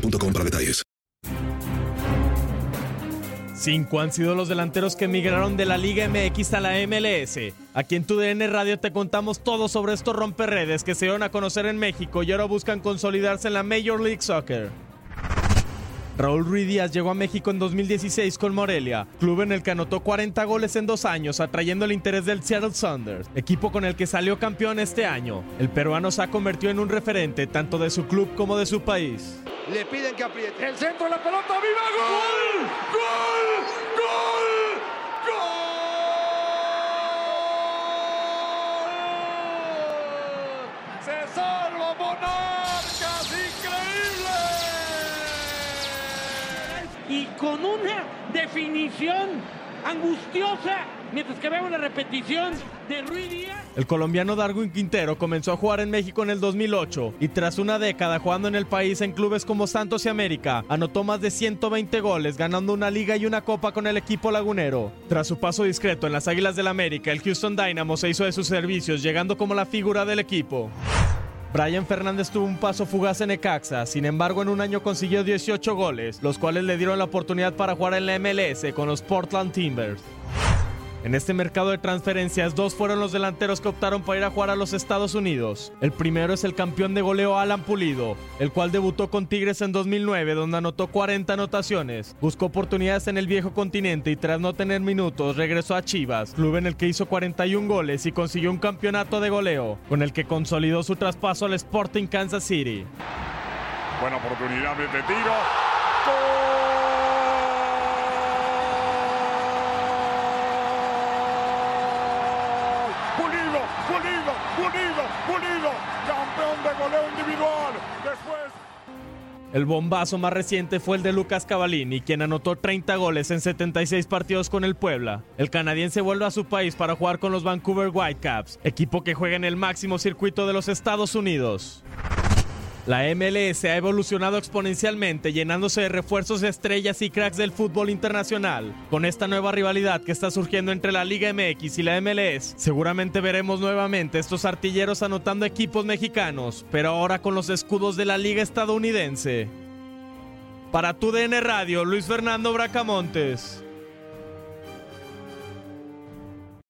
boostmobile.com para detalles. Cinco han sido los delanteros que emigraron de la Liga MX a la MLS. Aquí en tu DN Radio te contamos todo sobre estos romperredes que se dieron a conocer en México y ahora buscan consolidarse en la Major League Soccer. Raúl Ruiz Díaz llegó a México en 2016 con Morelia, club en el que anotó 40 goles en dos años, atrayendo el interés del Seattle Sounders, equipo con el que salió campeón este año. El peruano se ha convertido en un referente tanto de su club como de su país. Le piden que apriete. El centro de la pelota, ¡viva gol! ¡Gol! ¡Gol! ¡Gol! ¡Se salva Monarcas! ¡Increíble! y con una definición angustiosa, mientras que vemos la repetición de Ruiz Díaz. El colombiano Darwin Quintero comenzó a jugar en México en el 2008 y tras una década jugando en el país en clubes como Santos y América, anotó más de 120 goles, ganando una liga y una copa con el equipo lagunero. Tras su paso discreto en las Águilas del América, el Houston Dynamo se hizo de sus servicios, llegando como la figura del equipo. Brian Fernández tuvo un paso fugaz en Necaxa, sin embargo en un año consiguió 18 goles, los cuales le dieron la oportunidad para jugar en la MLS con los Portland Timbers. En este mercado de transferencias, dos fueron los delanteros que optaron para ir a jugar a los Estados Unidos. El primero es el campeón de goleo Alan Pulido, el cual debutó con Tigres en 2009, donde anotó 40 anotaciones. Buscó oportunidades en el viejo continente y tras no tener minutos, regresó a Chivas, club en el que hizo 41 goles y consiguió un campeonato de goleo, con el que consolidó su traspaso al Sporting Kansas City. Buena oportunidad de tiro. Pulido, Pulido, Pulido, campeón de goleo individual. Después. El bombazo más reciente fue el de Lucas Cavallini, quien anotó 30 goles en 76 partidos con el Puebla. El canadiense vuelve a su país para jugar con los Vancouver Whitecaps, equipo que juega en el máximo circuito de los Estados Unidos. La MLS ha evolucionado exponencialmente, llenándose de refuerzos de estrellas y cracks del fútbol internacional. Con esta nueva rivalidad que está surgiendo entre la Liga MX y la MLS, seguramente veremos nuevamente estos artilleros anotando equipos mexicanos, pero ahora con los escudos de la Liga estadounidense. Para tu DN Radio, Luis Fernando Bracamontes.